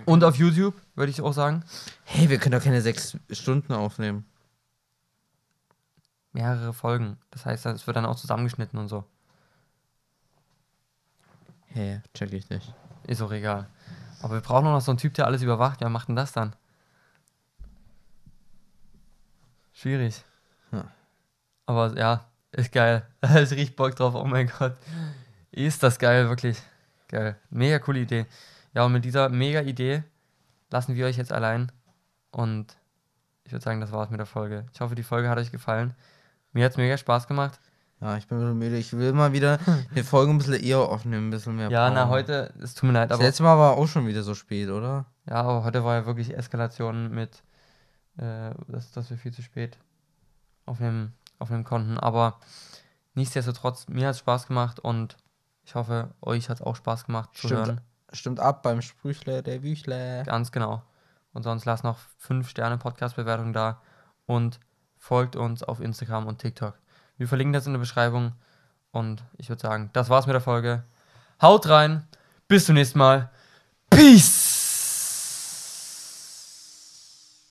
Und auf YouTube, würde ich auch sagen. Hey, wir können doch keine sechs Stunden aufnehmen. Mehrere Folgen. Das heißt, es wird dann auch zusammengeschnitten und so. Hey, check ich nicht. Ist auch egal. Aber wir brauchen noch so einen Typ, der alles überwacht. Wer macht denn das dann? Schwierig. Ja. Aber ja, ist geil. [laughs] ich richtig Bock drauf. Oh mein Gott. Ist das geil, wirklich. Geil. Mega coole Idee. Ja, und mit dieser mega Idee lassen wir euch jetzt allein. Und ich würde sagen, das war's mit der Folge. Ich hoffe, die Folge hat euch gefallen. Mir hat's mega Spaß gemacht. Ja, ich bin ein bisschen müde. Ich will mal wieder die Folge ein bisschen eher aufnehmen, ein bisschen mehr. Ja, na, Power. heute, es tut mir leid, Das aber. letzte Mal war auch schon wieder so spät, oder? Ja, aber heute war ja wirklich Eskalation mit, äh, dass, dass wir viel zu spät aufnehmen, aufnehmen konnten. Aber nichtsdestotrotz, mir hat es Spaß gemacht und ich hoffe, euch hat es auch Spaß gemacht zu Stimmt. hören. Stimmt ab beim Sprüchle, der Büchle. Ganz genau. Und sonst lasst noch 5 Sterne Podcast-Bewertung da und folgt uns auf Instagram und TikTok. Wir verlinken das in der Beschreibung. Und ich würde sagen, das war's mit der Folge. Haut rein. Bis zum nächsten Mal. Peace!